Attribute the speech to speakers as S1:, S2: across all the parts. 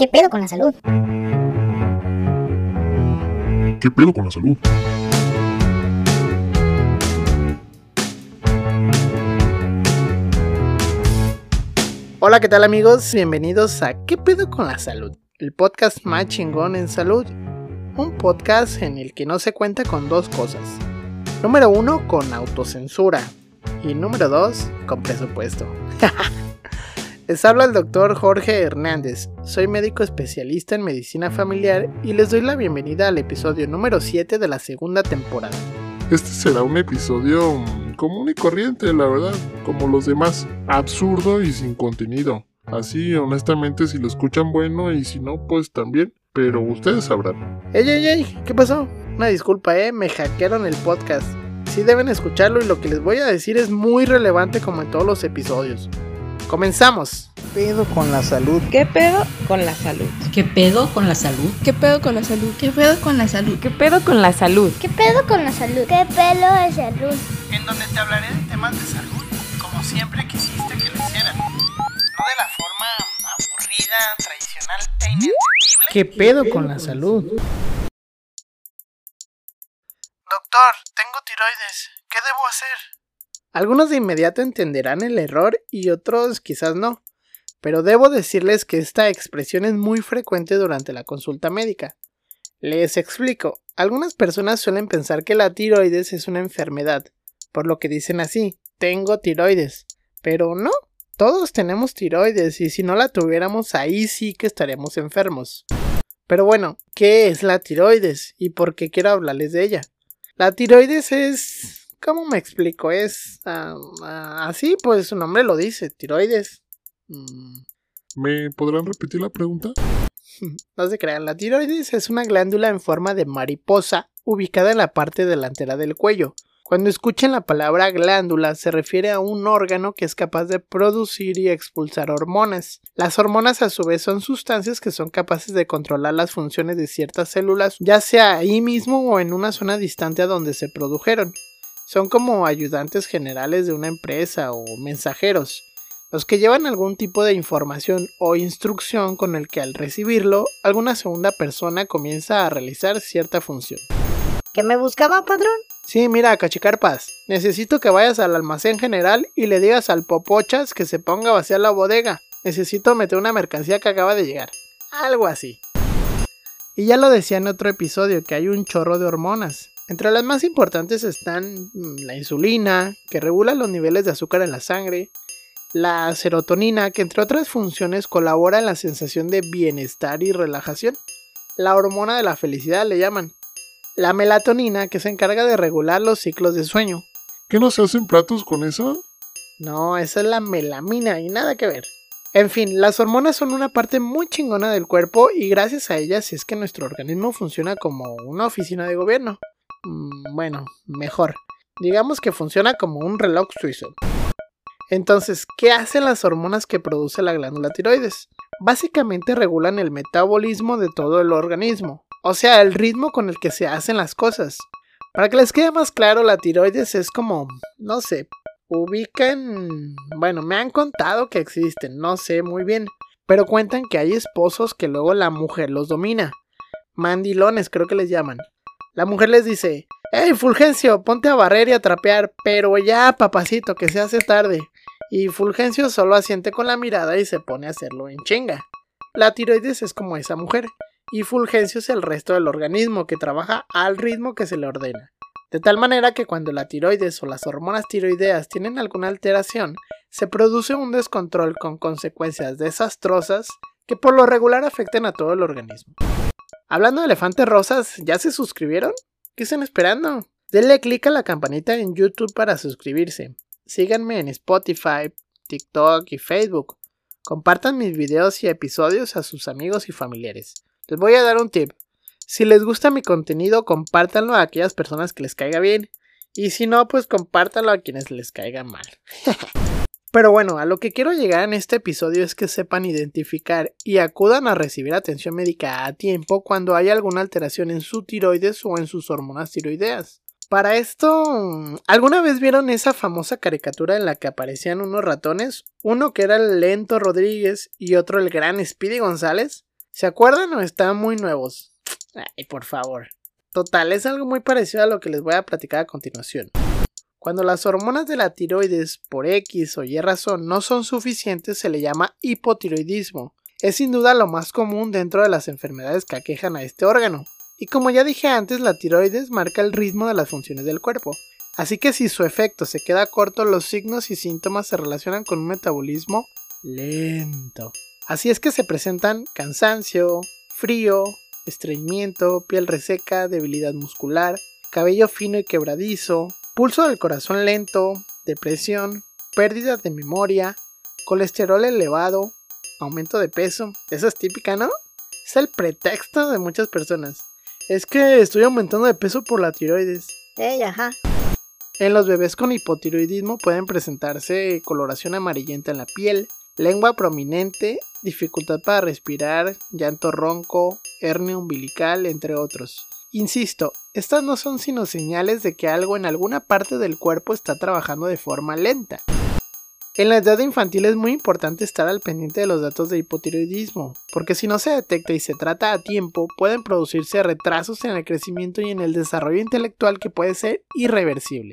S1: ¿Qué pedo con la salud?
S2: ¿Qué pedo con la salud?
S3: Hola, ¿qué tal amigos? Bienvenidos a ¿Qué pedo con la salud? El podcast más chingón en salud. Un podcast en el que no se cuenta con dos cosas. Número uno, con autocensura. Y número dos, con presupuesto. les habla el doctor Jorge Hernández. Soy médico especialista en medicina familiar y les doy la bienvenida al episodio número 7 de la segunda temporada.
S2: Este será un episodio mm, común y corriente, la verdad, como los demás. Absurdo y sin contenido. Así, honestamente, si lo escuchan bueno y si no, pues también. Pero ustedes sabrán.
S3: ¡Ey, ey, ey! ¿Qué pasó? Una disculpa, eh, me hackearon el podcast. Sí deben escucharlo y lo que les voy a decir es muy relevante como en todos los episodios. Comenzamos.
S4: ¿Qué pedo con la salud?
S5: ¿Qué pedo con la salud?
S6: ¿Qué pedo con la salud?
S7: ¿Qué pedo con la salud?
S8: ¿Qué pedo con la salud?
S5: ¿Qué pedo con la salud?
S1: ¿Qué pedo con la salud? ¿Qué pedo de salud?
S3: En donde te hablaré de temas de salud, como siempre quisiste que lo hicieran. No de la forma aburrida, tradicional e inentendible. ¿Qué pedo con la salud? Doctor, tengo tiroides. ¿Qué debo hacer? Algunos de inmediato entenderán el error y otros quizás no, pero debo decirles que esta expresión es muy frecuente durante la consulta médica. Les explico, algunas personas suelen pensar que la tiroides es una enfermedad, por lo que dicen así, tengo tiroides, pero no, todos tenemos tiroides y si no la tuviéramos ahí sí que estaríamos enfermos. Pero bueno, ¿qué es la tiroides y por qué quiero hablarles de ella? La tiroides es ¿Cómo me explico? Es así, pues su nombre lo dice, tiroides. Mm.
S2: ¿Me podrán repetir la pregunta?
S3: no se crean, la tiroides es una glándula en forma de mariposa ubicada en la parte delantera del cuello. Cuando escuchen la palabra glándula se refiere a un órgano que es capaz de producir y expulsar hormonas. Las hormonas a su vez son sustancias que son capaces de controlar las funciones de ciertas células, ya sea ahí mismo o en una zona distante a donde se produjeron son como ayudantes generales de una empresa o mensajeros, los que llevan algún tipo de información o instrucción con el que al recibirlo, alguna segunda persona comienza a realizar cierta función.
S1: ¿Qué me buscaba, padrón?
S3: Sí, mira, cachicarpas. Necesito que vayas al almacén general y le digas al popochas que se ponga a vaciar la bodega. Necesito meter una mercancía que acaba de llegar. Algo así. Y ya lo decía en otro episodio que hay un chorro de hormonas. Entre las más importantes están mm, la insulina, que regula los niveles de azúcar en la sangre, la serotonina, que entre otras funciones colabora en la sensación de bienestar y relajación, la hormona de la felicidad le llaman, la melatonina, que se encarga de regular los ciclos de sueño.
S2: ¿Qué no se hacen platos con eso?
S3: No, esa es la melamina y nada que ver. En fin, las hormonas son una parte muy chingona del cuerpo y gracias a ellas es que nuestro organismo funciona como una oficina de gobierno. Mm, bueno, mejor. Digamos que funciona como un reloj suizo. Entonces, ¿qué hacen las hormonas que produce la glándula tiroides? Básicamente regulan el metabolismo de todo el organismo, o sea, el ritmo con el que se hacen las cosas. Para que les quede más claro, la tiroides es como, no sé, ubican... Bueno, me han contado que existen, no sé muy bien, pero cuentan que hay esposos que luego la mujer los domina. Mandilones creo que les llaman. La mujer les dice, hey Fulgencio, ponte a barrer y a trapear, pero ya papacito, que se hace tarde. Y Fulgencio solo asiente con la mirada y se pone a hacerlo en chinga. La tiroides es como esa mujer, y Fulgencio es el resto del organismo que trabaja al ritmo que se le ordena. De tal manera que cuando la tiroides o las hormonas tiroideas tienen alguna alteración, se produce un descontrol con consecuencias desastrosas que por lo regular afectan a todo el organismo. Hablando de elefantes rosas, ¿ya se suscribieron? ¿Qué están esperando? Denle click a la campanita en YouTube para suscribirse. Síganme en Spotify, TikTok y Facebook. Compartan mis videos y episodios a sus amigos y familiares. Les voy a dar un tip. Si les gusta mi contenido, compártanlo a aquellas personas que les caiga bien. Y si no, pues compártanlo a quienes les caiga mal. Pero bueno, a lo que quiero llegar en este episodio es que sepan identificar y acudan a recibir atención médica a tiempo cuando hay alguna alteración en su tiroides o en sus hormonas tiroideas. Para esto, ¿alguna vez vieron esa famosa caricatura en la que aparecían unos ratones? Uno que era el lento Rodríguez y otro el gran Speedy González. ¿Se acuerdan o están muy nuevos? Ay, por favor. Total, es algo muy parecido a lo que les voy a platicar a continuación. Cuando las hormonas de la tiroides por X o Y razón no son suficientes se le llama hipotiroidismo. Es sin duda lo más común dentro de las enfermedades que aquejan a este órgano. Y como ya dije antes, la tiroides marca el ritmo de las funciones del cuerpo. Así que si su efecto se queda corto, los signos y síntomas se relacionan con un metabolismo lento. Así es que se presentan cansancio, frío, estreñimiento, piel reseca, debilidad muscular, cabello fino y quebradizo, pulso del corazón lento, depresión, pérdida de memoria, colesterol elevado, aumento de peso. Esa es típica, ¿no? Es el pretexto de muchas personas. Es que estoy aumentando de peso por la tiroides.
S1: Ey, ajá.
S3: En los bebés con hipotiroidismo pueden presentarse coloración amarillenta en la piel, lengua prominente, dificultad para respirar, llanto ronco, hernia umbilical, entre otros. Insisto, estas no son sino señales de que algo en alguna parte del cuerpo está trabajando de forma lenta. En la edad infantil es muy importante estar al pendiente de los datos de hipotiroidismo, porque si no se detecta y se trata a tiempo, pueden producirse retrasos en el crecimiento y en el desarrollo intelectual que puede ser irreversible.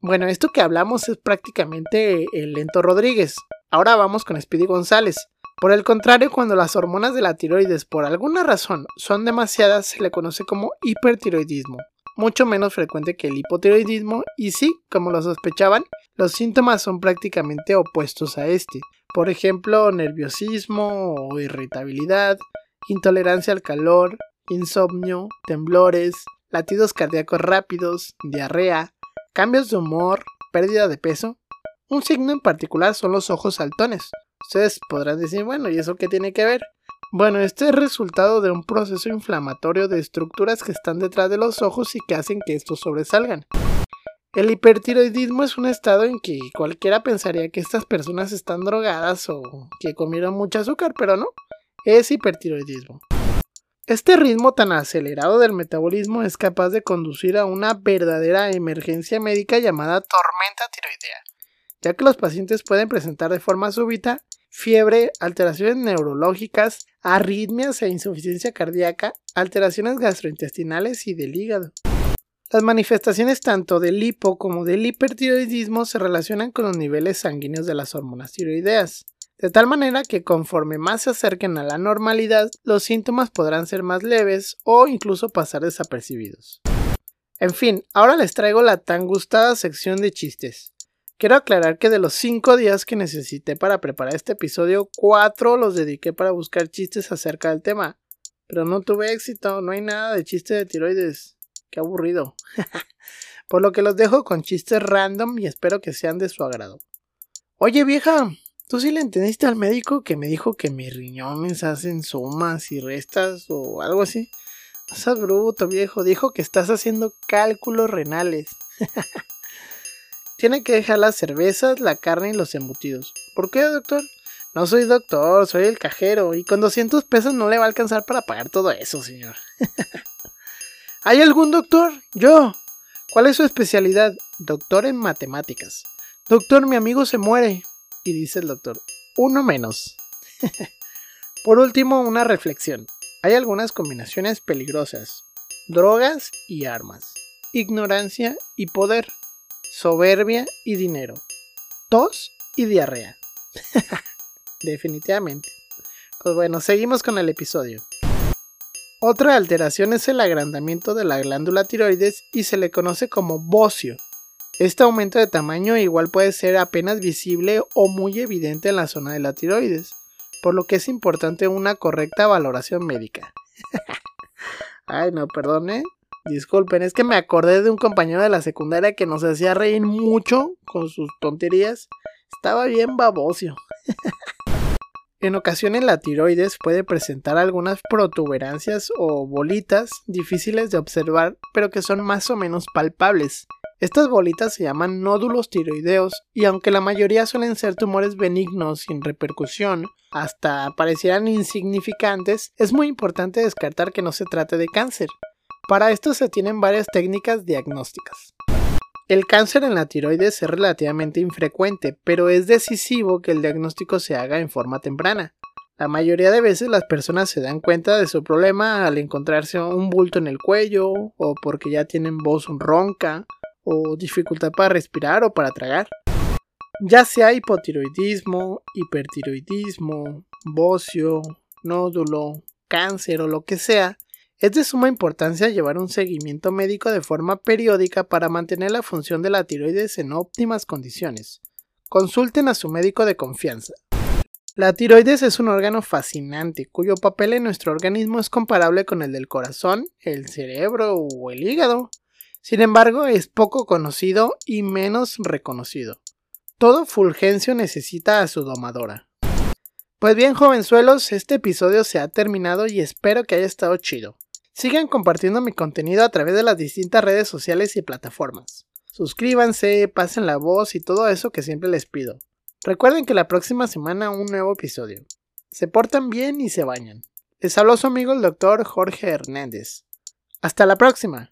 S3: Bueno, esto que hablamos es prácticamente el lento Rodríguez. Ahora vamos con Speedy González. Por el contrario, cuando las hormonas de la tiroides por alguna razón son demasiadas, se le conoce como hipertiroidismo, mucho menos frecuente que el hipotiroidismo y sí, como lo sospechaban, los síntomas son prácticamente opuestos a este. Por ejemplo, nerviosismo o irritabilidad, intolerancia al calor, insomnio, temblores, latidos cardíacos rápidos, diarrea, cambios de humor, pérdida de peso. Un signo en particular son los ojos saltones, Ustedes podrán decir, bueno, ¿y eso qué tiene que ver? Bueno, este es resultado de un proceso inflamatorio de estructuras que están detrás de los ojos y que hacen que estos sobresalgan. El hipertiroidismo es un estado en que cualquiera pensaría que estas personas están drogadas o que comieron mucho azúcar, pero no, es hipertiroidismo. Este ritmo tan acelerado del metabolismo es capaz de conducir a una verdadera emergencia médica llamada tormenta tiroidea, ya que los pacientes pueden presentar de forma súbita fiebre, alteraciones neurológicas, arritmias e insuficiencia cardíaca, alteraciones gastrointestinales y del hígado. Las manifestaciones tanto del hipo como del hipertiroidismo se relacionan con los niveles sanguíneos de las hormonas tiroideas, de tal manera que conforme más se acerquen a la normalidad, los síntomas podrán ser más leves o incluso pasar desapercibidos. En fin, ahora les traigo la tan gustada sección de chistes. Quiero aclarar que de los 5 días que necesité para preparar este episodio, 4 los dediqué para buscar chistes acerca del tema. Pero no tuve éxito, no hay nada de chiste de tiroides. Qué aburrido. Por lo que los dejo con chistes random y espero que sean de su agrado. Oye vieja, ¿tú sí le entendiste al médico que me dijo que mis riñones hacen sumas y restas o algo así? No seas bruto viejo, dijo que estás haciendo cálculos renales. Tiene que dejar las cervezas, la carne y los embutidos. ¿Por qué, doctor? No soy doctor, soy el cajero y con 200 pesos no le va a alcanzar para pagar todo eso, señor. ¿Hay algún doctor? Yo. ¿Cuál es su especialidad? Doctor en matemáticas. Doctor, mi amigo se muere. Y dice el doctor, uno menos. Por último, una reflexión. Hay algunas combinaciones peligrosas. Drogas y armas. Ignorancia y poder soberbia y dinero, tos y diarrea. Definitivamente. Pues bueno, seguimos con el episodio. Otra alteración es el agrandamiento de la glándula tiroides y se le conoce como bocio. Este aumento de tamaño igual puede ser apenas visible o muy evidente en la zona de la tiroides, por lo que es importante una correcta valoración médica. Ay, no, perdone, Disculpen, es que me acordé de un compañero de la secundaria que nos hacía reír mucho con sus tonterías. Estaba bien babocio. en ocasiones la tiroides puede presentar algunas protuberancias o bolitas difíciles de observar, pero que son más o menos palpables. Estas bolitas se llaman nódulos tiroideos y aunque la mayoría suelen ser tumores benignos sin repercusión, hasta parecieran insignificantes, es muy importante descartar que no se trate de cáncer. Para esto se tienen varias técnicas diagnósticas. El cáncer en la tiroides es relativamente infrecuente, pero es decisivo que el diagnóstico se haga en forma temprana. La mayoría de veces las personas se dan cuenta de su problema al encontrarse un bulto en el cuello o porque ya tienen voz ronca o dificultad para respirar o para tragar. Ya sea hipotiroidismo, hipertiroidismo, bocio, nódulo, cáncer o lo que sea, es de suma importancia llevar un seguimiento médico de forma periódica para mantener la función de la tiroides en óptimas condiciones. Consulten a su médico de confianza. La tiroides es un órgano fascinante cuyo papel en nuestro organismo es comparable con el del corazón, el cerebro o el hígado. Sin embargo, es poco conocido y menos reconocido. Todo Fulgencio necesita a su domadora. Pues bien, jovenzuelos, este episodio se ha terminado y espero que haya estado chido. Sigan compartiendo mi contenido a través de las distintas redes sociales y plataformas. Suscríbanse, pasen la voz y todo eso que siempre les pido. Recuerden que la próxima semana un nuevo episodio. Se portan bien y se bañan. Les habló su amigo el doctor Jorge Hernández. Hasta la próxima.